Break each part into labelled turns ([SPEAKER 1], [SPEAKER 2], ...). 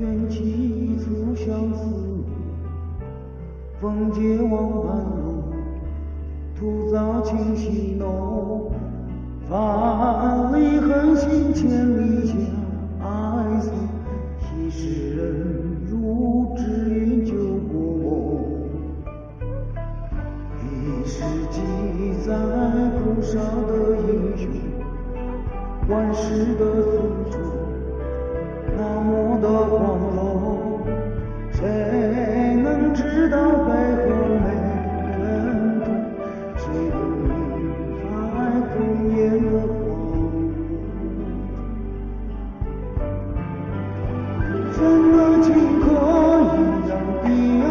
[SPEAKER 1] 卷起初相思，风结望半路，徒造情绪浓。万里恨心千里相爱送，几世人如纸云旧过梦。一世记载不少的英雄，万世的付出，那么的光荣，谁能知道背后没人懂？谁能明白红颜的荒芜？真的情可以让地老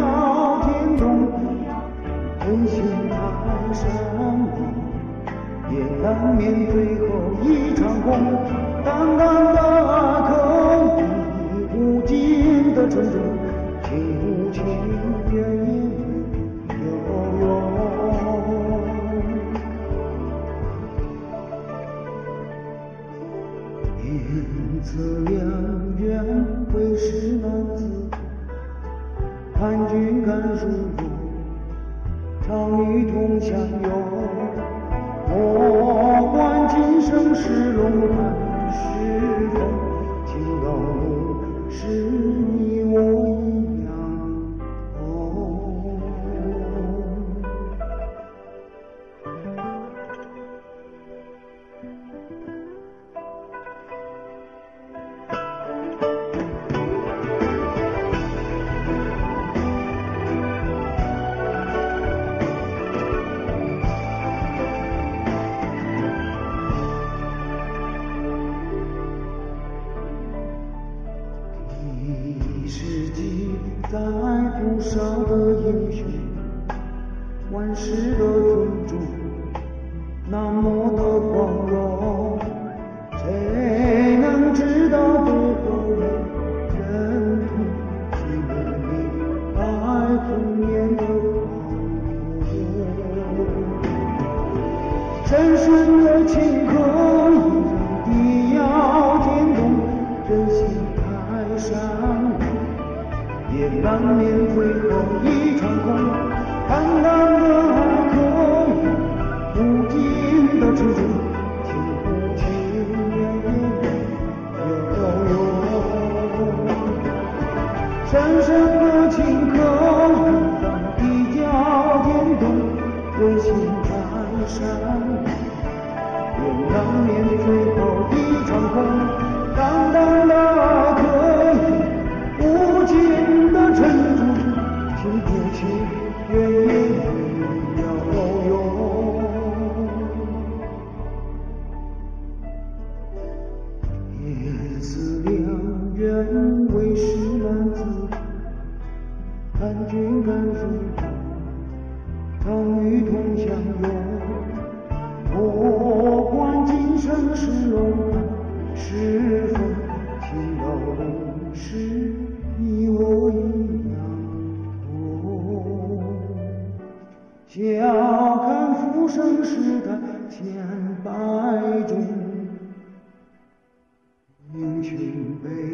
[SPEAKER 1] 天荒？人心太善良，也难免最后一场空。淡淡的此两缘会是男子，看君敢如我。常与同相拥，莫管今生是龙还是凤，情到浓是你我多少的英雄，万世的尊重，那么的光荣，谁能知道背后的人痛？谁能明白红颜的荒芜？深深的情可也难免最后一场空。淡淡的爱可以无尽的执着，情不情愿有用。深深的情可以让地角天动，人心太善良，也难免良缘为是男子，看君敢如我，常与同相拥。莫管今生是龙是凤，情到浓时你我一样红。笑看浮生时代千百种，英雄背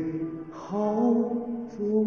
[SPEAKER 1] 后总